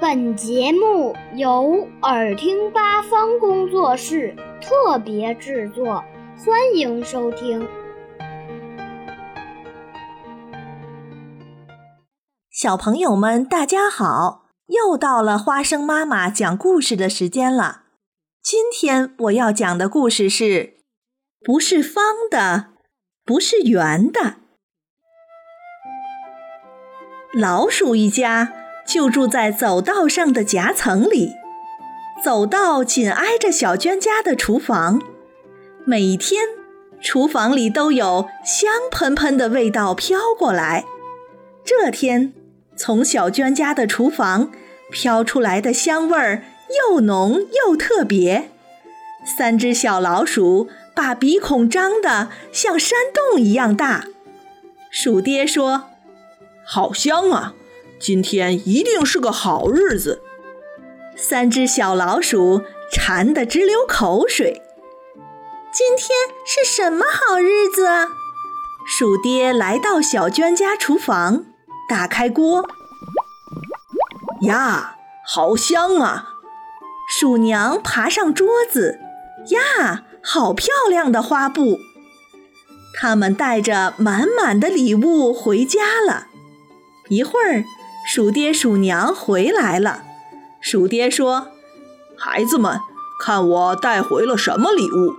本节目由耳听八方工作室特别制作，欢迎收听。小朋友们，大家好！又到了花生妈妈讲故事的时间了。今天我要讲的故事是：不是方的，不是圆的。老鼠一家。就住在走道上的夹层里，走道紧挨着小娟家的厨房。每天，厨房里都有香喷喷的味道飘过来。这天，从小娟家的厨房飘出来的香味儿又浓又特别。三只小老鼠把鼻孔张得像山洞一样大。鼠爹说：“好香啊！”今天一定是个好日子，三只小老鼠馋得直流口水。今天是什么好日子啊？鼠爹来到小娟家厨房，打开锅。呀，好香啊！鼠娘爬上桌子，呀，好漂亮的花布。他们带着满满的礼物回家了。一会儿。鼠爹鼠娘回来了，鼠爹说：“孩子们，看我带回了什么礼物？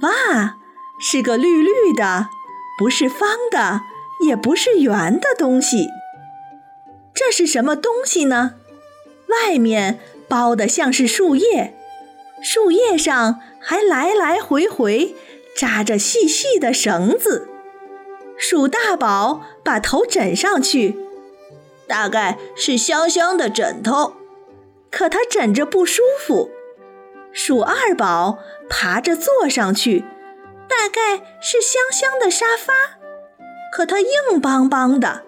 哇，是个绿绿的，不是方的，也不是圆的东西。这是什么东西呢？外面包的像是树叶，树叶上还来来回回扎着细细的绳子。鼠大宝把头枕上去。”大概是香香的枕头，可他枕着不舒服。鼠二宝爬着坐上去，大概是香香的沙发，可它硬邦邦的。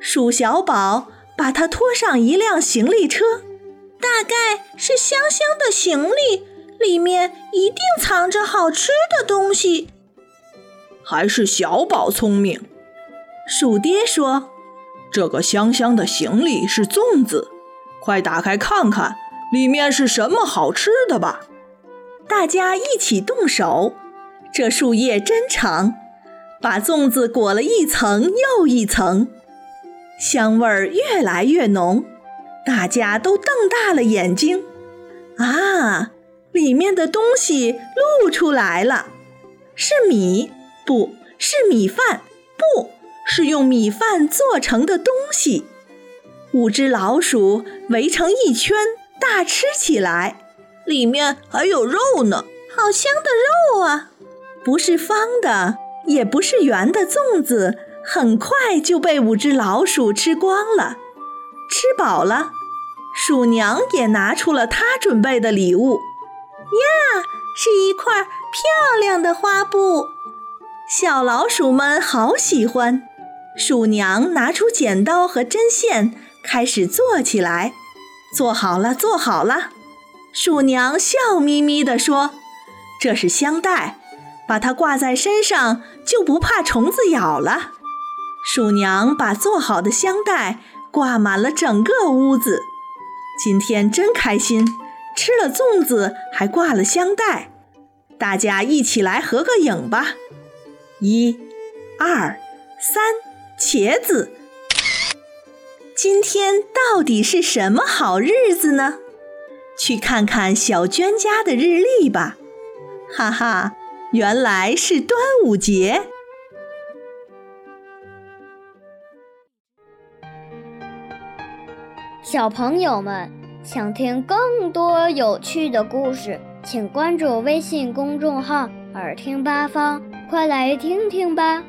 鼠小宝把它拖上一辆行李车，大概是香香的行李，里面一定藏着好吃的东西。还是小宝聪明，鼠爹说。这个香香的行李是粽子，快打开看看，里面是什么好吃的吧！大家一起动手，这树叶真长，把粽子裹了一层又一层，香味儿越来越浓，大家都瞪大了眼睛。啊，里面的东西露出来了，是米，不是米饭，不。是用米饭做成的东西，五只老鼠围成一圈，大吃起来。里面还有肉呢，好香的肉啊！不是方的，也不是圆的粽子，很快就被五只老鼠吃光了。吃饱了，鼠娘也拿出了她准备的礼物。呀，是一块漂亮的花布，小老鼠们好喜欢。鼠娘拿出剪刀和针线，开始做起来。做好了，做好了。鼠娘笑眯眯地说：“这是香袋，把它挂在身上就不怕虫子咬了。”鼠娘把做好的香袋挂满了整个屋子。今天真开心，吃了粽子还挂了香袋。大家一起来合个影吧！一、二、三。茄子，今天到底是什么好日子呢？去看看小娟家的日历吧。哈哈，原来是端午节。小朋友们想听更多有趣的故事，请关注微信公众号“耳听八方”，快来听听吧。